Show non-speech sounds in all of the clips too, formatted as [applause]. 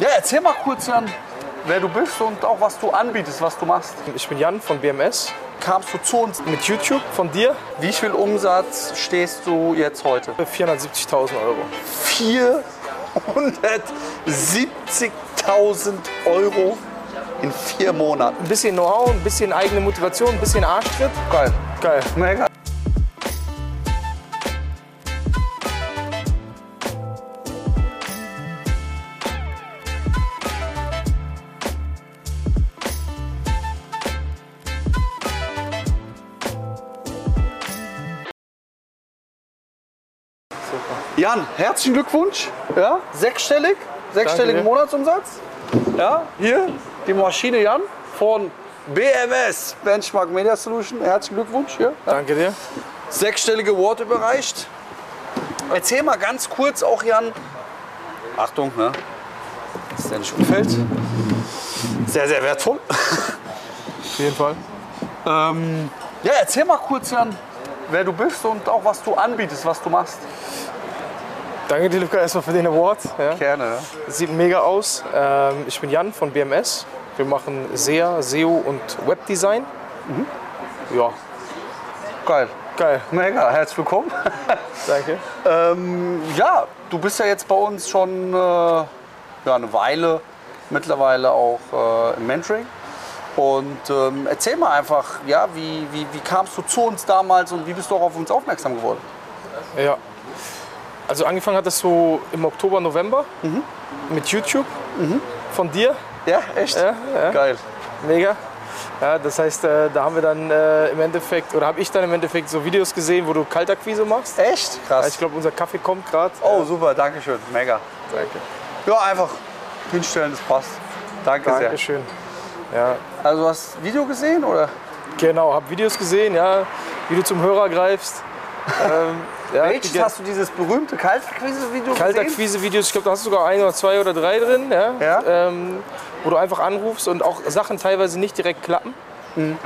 Ja, erzähl mal kurz, Jan, wer du bist und auch was du anbietest, was du machst. Ich bin Jan von BMS. Kamst du zu uns? Mit YouTube von dir Wie viel Umsatz stehst du jetzt heute? 470.000 Euro. 470.000 Euro in vier Monaten. Ein bisschen Know-how, ein bisschen eigene Motivation, ein bisschen Arschtritt. Geil. Geil. Mega. Jan, herzlichen Glückwunsch. Ja, sechsstellig, sechsstelligen Danke. Monatsumsatz. Ja, hier die Maschine Jan von BMS Benchmark Media Solution. Herzlichen Glückwunsch. Ja. Danke dir. Sechsstellige Wort überreicht. Erzähl mal ganz kurz auch Jan. Achtung, ne? Dass der nicht umfällt. Sehr, sehr wertvoll. Auf jeden Fall. Ähm, ja, erzähl mal kurz Jan, wer du bist und auch was du anbietest, was du machst. Danke dir, Luca, erstmal für den Award. Ja. Gerne. Sieht mega aus. Ähm, ich bin Jan von BMS. Wir machen SEA, SEO und Webdesign. Ja, Geil. geil. Mega, herzlich willkommen. [laughs] Danke. ähm, ja, du bist ja jetzt bei uns schon äh, ja, eine Weile, mittlerweile auch äh, im Mentoring. Und ähm, erzähl mal einfach, ja, wie, wie, wie kamst du zu uns damals und wie bist du auch auf uns aufmerksam geworden? Ja. Also angefangen hat das so im Oktober, November mit YouTube von dir. Ja, echt? Ja, ja. Geil. Mega. Ja, das heißt, äh, da haben wir dann äh, im Endeffekt, oder habe ich dann im Endeffekt so Videos gesehen, wo du Kaltakquise machst. Echt? Ja, Krass. ich glaube, unser Kaffee kommt gerade. oh, super, danke schön. Mega. danke. Ja, einfach hinstellen, das passt. Danke sehr. Dankeschön. Ja, Also du hast Video gesehen oder? genau, habe Videos gesehen, ja, wie du zum Hörer greifst. Ähm, ja, Welches hast du dieses berühmte Kaltakquise-Video gesehen? Kaltakquise-Videos, ich glaube, da hast du sogar ein oder zwei oder drei drin, ja, Ja. Ähm, wo du einfach anrufst und auch Sachen teilweise nicht direkt klappen. Mhm.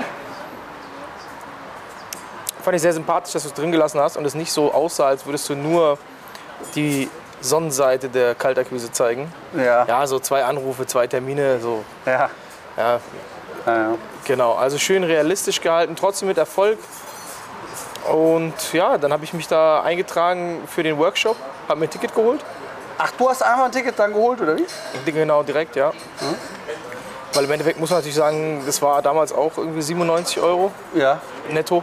Fand ich sehr sympathisch, dass du es drin gelassen hast und es nicht so aussah, als würdest du nur die Sonnenseite der Kaltakquise zeigen. Ja. Ja, so zwei Anrufe, zwei Termine, so, Ja. ja, ja, ja. Genau, also schön realistisch gehalten, trotzdem mit Erfolg. Und ja, dann habe ich mich da eingetragen für den Workshop, habe mir ein Ticket geholt. Ach, du hast einmal ein Ticket dann geholt, oder wie? Genau, direkt, ja. Weil im Endeffekt muss man natürlich sagen, das war damals auch irgendwie 97 Euro Ja. netto.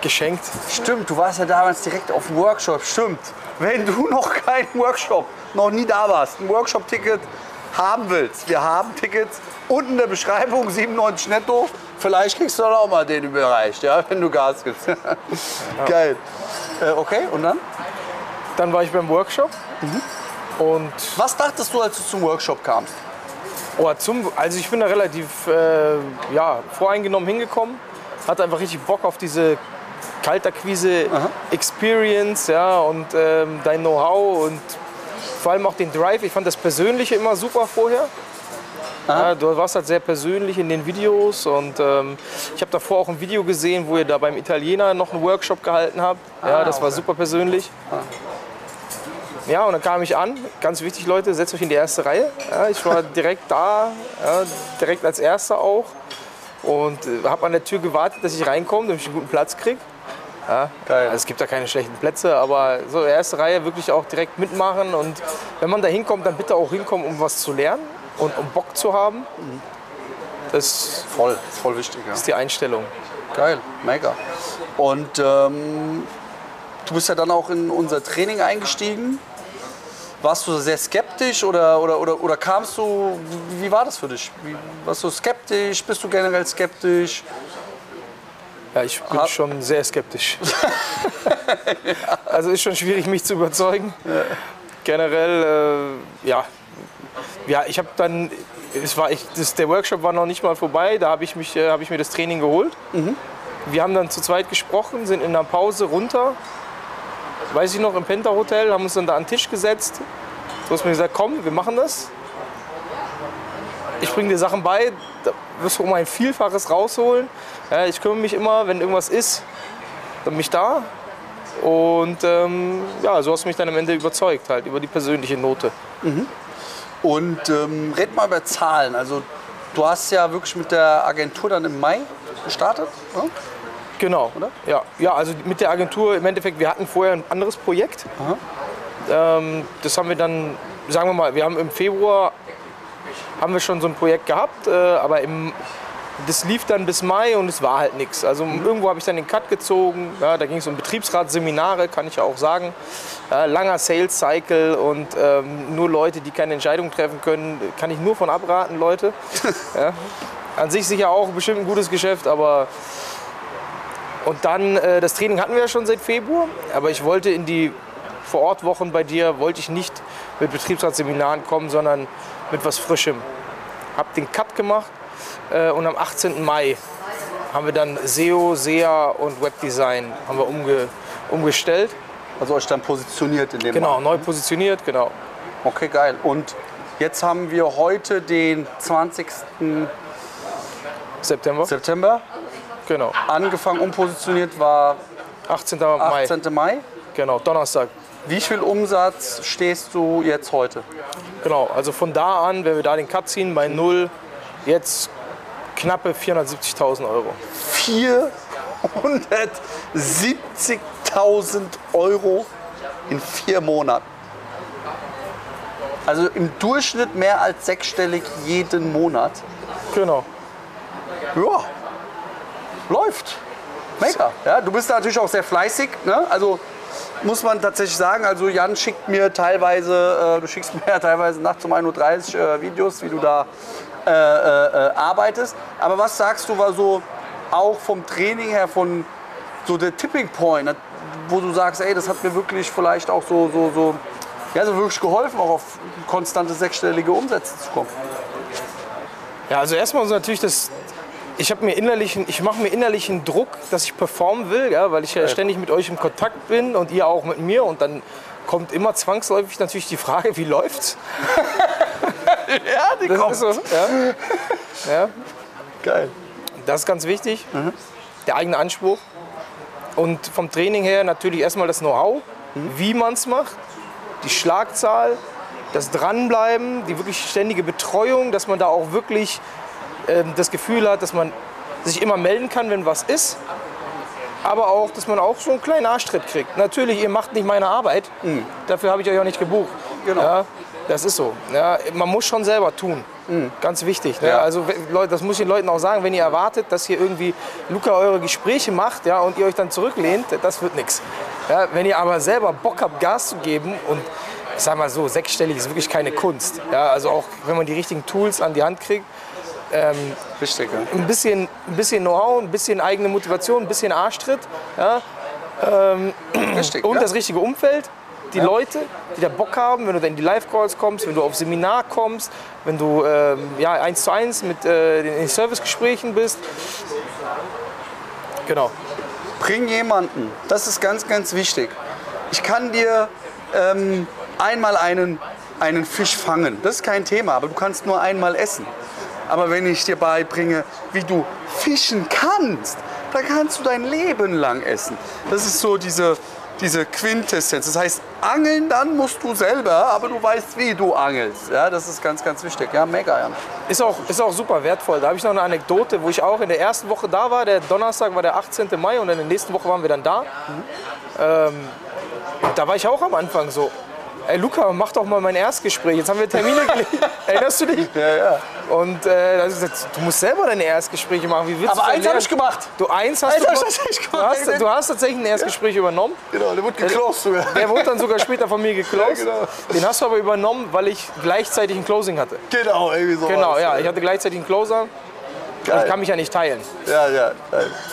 Geschenkt. Stimmt, du warst ja damals direkt auf dem Workshop. Stimmt. Wenn du [laughs] noch keinen Workshop, noch nie da warst, ein Workshop-Ticket haben willst, wir haben Tickets unten in der Beschreibung 97 netto. Vielleicht kriegst du dann auch mal den überreicht, ja, wenn du Gas gibst. [laughs] Geil. Äh, okay, und dann? Dann war ich beim Workshop. Und Was dachtest du, als du zum Workshop kamst? oh, zum, also ich bin da relativ äh, ja, voreingenommen hingekommen. Hatte einfach richtig Bock auf diese Kaltakquise Experience ja, und ähm, dein Know-how und vor allem auch den Drive. Ich fand das Persönliche immer super vorher. Ja, du warst halt sehr persönlich in den Videos und ähm, ich habe davor auch ein Video gesehen, wo ihr da beim Italiener noch einen Workshop gehalten habt. Ja, das war okay. super persönlich. Ja, und dann kam ich an. Ganz wichtig, Leute, setzt euch in die erste Reihe. Ja, ich war [laughs] direkt da, ja, direkt als Erster auch. Und äh, habe an der Tür gewartet, dass ich reinkomme, damit ich einen guten Platz kriege. Ja, Geil. Also es gibt da keine schlechten Plätze, aber so erste Reihe wirklich auch direkt mitmachen. Und wenn man da hinkommt, dann bitte auch hinkommen, um was zu lernen und um Bock zu haben. Das Voll, voll wichtig, ja. ist die Einstellung. Geil, mega. Und ähm, du bist ja dann auch in unser Training eingestiegen. Warst du sehr skeptisch oder, oder, oder, oder kamst du, wie, war das für dich? Wie, warst du skeptisch? Bist du generell skeptisch? Ja, ich bin Ha- schon sehr skeptisch. [laughs] Also ist schon schwierig, mich zu überzeugen. Generell, äh, ja. Ja, ich habe dann, es war, ich, das, der Workshop war noch nicht mal vorbei, da habe ich, mich, äh, hab ich mir das Training geholt. Wir haben dann zu zweit gesprochen, sind in der Pause runter, weiß ich noch, im Penta Hotel, haben uns dann da an den Tisch gesetzt. Du hast mir gesagt, komm, wir machen das. Ich bringe dir Sachen bei, da wirst du um ein Vielfaches rausholen. Ja, ich kümmere mich immer, wenn irgendwas ist, dann bin ich da. Und ähm, ja, so hast du mich dann am Ende überzeugt, halt über die persönliche Note. Und ähm, red mal über Zahlen. Also du hast ja wirklich mit der Agentur dann im Mai gestartet. Ne? Genau. Oder? Ja. ja, also mit der Agentur im Endeffekt, wir hatten vorher ein anderes Projekt. Ähm, das haben wir dann, sagen wir mal, wir haben im Februar haben wir schon so ein Projekt gehabt, äh, aber im, das lief dann bis Mai und es war halt nichts. Also irgendwo habe ich dann den Cut gezogen. Ja, da ging es um Betriebsratsseminare, kann ich ja auch sagen. Ja, langer Sales Cycle und ähm, nur Leute, die keine Entscheidung treffen können, kann ich nur von abraten, Leute. [laughs] ja. An sich sicher auch bestimmt ein gutes Geschäft, aber und dann, äh, das Training hatten wir ja schon seit Februar, aber ich wollte in die Vorortwochen bei dir, wollte ich nicht mit Betriebsratsseminaren kommen, sondern mit was Frischem. Hab den Cut gemacht und am 18. Mai haben wir dann SEO, SEA und Webdesign haben wir umge umgestellt. Also euch dann positioniert in dem Genau, Markt. neu positioniert, genau. Okay, geil. Und jetzt haben wir heute den 20. September, September. genau. Angefangen, umpositioniert war 18. Mai, 18. Mai. genau, Donnerstag. Wie viel Umsatz stehst du jetzt heute? Genau, also von da an, wenn wir da den Cut ziehen, bei null, jetzt knappe 470.000 Euro. 470.000 Euro in vier Monaten. Also im Durchschnitt mehr als sechsstellig jeden Monat. Genau. Ja, läuft. Mega. Ja, du bist natürlich auch sehr fleißig. Ne? Also muss man tatsächlich sagen. Also Jan schickt mir teilweise, äh, du schickst [laughs] mir ja teilweise nachts um 1.30 Uhr äh, Videos, wie du da äh, äh, äh, arbeitest. Aber was sagst du, war so auch vom Training her, von so der Tipping Point, wo du sagst, ey, das hat mir wirklich vielleicht auch so, so, so, ja, so wirklich geholfen, auch auf konstante sechsstellige Umsätze zu kommen. Ja, also erstmal ist natürlich das. Ich habe mir innerlichen, ich mache mir innerlichen Druck, dass ich performen will, ja, weil ich ja ständig mit euch im Kontakt bin und ihr auch mit mir und dann kommt immer zwangsläufig natürlich die Frage, wie läuft's? [laughs] [laughs] Ja, die Das ist so, ja. ja. Geil. Das ist ganz wichtig. Der eigene Anspruch. Und vom Training her natürlich erstmal das Know-how, wie man es macht, die Schlagzahl, das Dranbleiben, die wirklich ständige Betreuung, dass man da auch wirklich ähm, das Gefühl hat, dass man sich immer melden kann, wenn was ist. Aber auch, dass man auch so einen kleinen Arschtritt kriegt. Natürlich, ihr macht nicht meine Arbeit. Dafür habe ich euch auch nicht gebucht. Genau. Ja, das ist so. Ja, man muss schon selber tun. Ganz wichtig. Ne? Ja. Also Leute, das muss ich den Leuten auch sagen, wenn ihr erwartet, dass hier irgendwie Luca eure Gespräche macht ja, und ihr euch dann zurücklehnt, das wird nichts. Ja, wenn ihr aber selber Bock habt, Gas zu geben und ich sag mal so, sechsstellig ist wirklich keine Kunst. Ja, also auch wenn man die richtigen Tools an die Hand kriegt, Richtig, ja. ein bisschen, ein bisschen Know-how, ein bisschen eigene Motivation, ein bisschen Arschtritt ja, Richtig, und das richtige Umfeld. Die Leute, die da Bock haben, wenn du dann in die Live-Calls kommst, wenn du auf Seminar kommst, wenn du ähm, ja, eins zu eins mit äh, den Servicegesprächen bist. Genau. Bring jemanden, das ist ganz, ganz wichtig. Ich kann dir ähm, einmal einen, einen Fisch fangen, das ist kein Thema, aber du kannst nur einmal essen. Aber wenn ich dir beibringe, wie du fischen kannst, dann kannst du dein Leben lang essen. Das ist so diese, diese Quintessenz. Das heißt, angeln dann musst du selber, aber du weißt, wie du angelst. Ja, das ist ganz, ganz wichtig. Ja, mega, Jan. Ist auch, ist auch super wertvoll. Da habe ich noch eine Anekdote, wo ich auch in der ersten Woche da war. Der Donnerstag war der 18. Mai und in der nächsten Woche waren wir dann da. Ähm, da war ich auch am Anfang so. Ey Luca, mach doch mal mein Erstgespräch. Jetzt haben wir Termine [laughs] gelegt. Erinnerst du dich? Ja, ja. Und äh, da hab ich gesagt, du musst selber deine Erstgespräche machen. Wie willst Aber du eins habe ich gemacht. Du eins hast Eins du, hab ich gemacht. tatsächlich du, hast, du hast tatsächlich ein Erstgespräch übernommen. Genau, der wurde geclosed sogar. Der wurde dann sogar später von mir [laughs] geclosed. Ja, genau. Den hast du aber übernommen, weil ich gleichzeitig ein Closing hatte. Genau, irgendwie so. Genau, ja. Ich hatte gleichzeitig einen Closer. Geil. Ich kann mich ja nicht teilen. Ja, ja,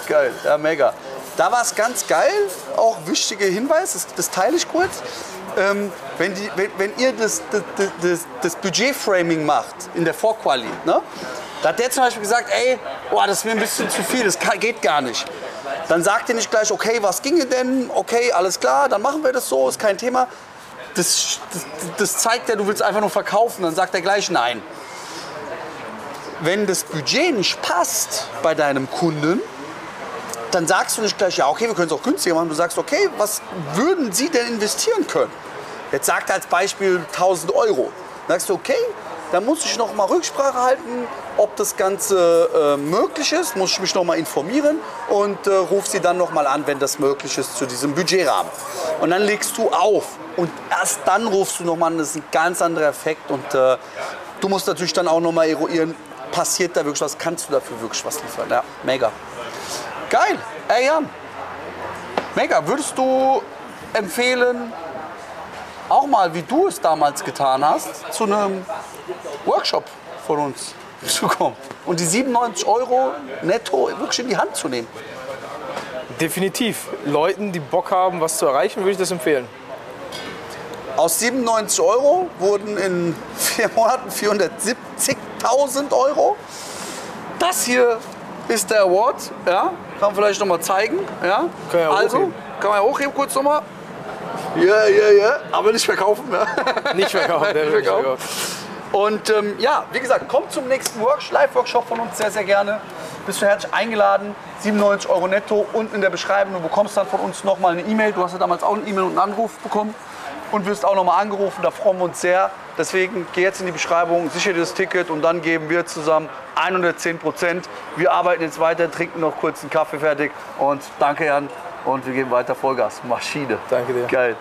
geil. Ja, mega. Da war es ganz geil, auch wichtiger Hinweis, das, das teile ich kurz. Ähm, wenn, die, wenn, wenn ihr das, das, das, das Budgetframing macht in der Vorquali, ne? da hat der zum Beispiel gesagt, ey, boah, das ist mir ein bisschen zu viel, das kann, geht gar nicht. Dann sagt ihr nicht gleich, okay, was ginge denn? Okay, alles klar, dann machen wir das so, ist kein Thema. Das, das, das zeigt ja, du willst einfach nur verkaufen, dann sagt er gleich nein. Wenn das Budget nicht passt bei deinem Kunden, dann sagst du nicht gleich, ja, okay, wir können es auch günstiger machen. Du sagst, okay, was würden Sie denn investieren können? Jetzt sagt er als Beispiel 1000 Euro. sagst du, okay, dann muss ich noch mal Rücksprache halten, ob das Ganze äh, möglich ist, muss ich mich noch mal informieren und äh, ruf sie dann noch mal an, wenn das möglich ist zu diesem Budgetrahmen. Und dann legst du auf und erst dann rufst du noch mal an, das ist ein ganz anderer Effekt und äh, du musst natürlich dann auch noch mal eruieren, passiert da wirklich was, kannst du dafür wirklich was liefern. Ja, mega. Geil, ey Jan, mega. Würdest du empfehlen, auch mal, wie du es damals getan hast, zu einem Workshop von uns [laughs] zu kommen und die 97 Euro netto wirklich in die Hand zu nehmen. Definitiv. Leuten, die Bock haben, was zu erreichen, würde ich das empfehlen. Aus 97 Euro wurden in vier Monaten 470.000 Euro. Das hier ist der Award. Ja, kann man vielleicht noch mal zeigen. Ja, Kann ja also hochheben. kann man ja hochheben kurz noch mal. Ja, ja, ja, aber nicht verkaufen. Ja. [laughs] Nicht verkaufen. Nicht verkaufen. Und ähm, ja, wie gesagt, kommt zum nächsten Workshop, Live-Workshop von uns sehr, sehr gerne. Bist du herzlich eingeladen. 97 Euro netto. Unten in der Beschreibung. Du bekommst dann von uns nochmal eine E-Mail. Du hast ja damals auch eine E-Mail und einen Anruf bekommen. Und wirst auch nochmal angerufen. Da freuen wir uns sehr. Deswegen geh jetzt in die Beschreibung, sichere das Ticket und dann geben wir zusammen 110 Prozent. Wir arbeiten jetzt weiter, trinken noch kurz einen Kaffee fertig. Und danke, Jan. Und wir geben weiter Vollgas. Maschine. Danke dir. Geil.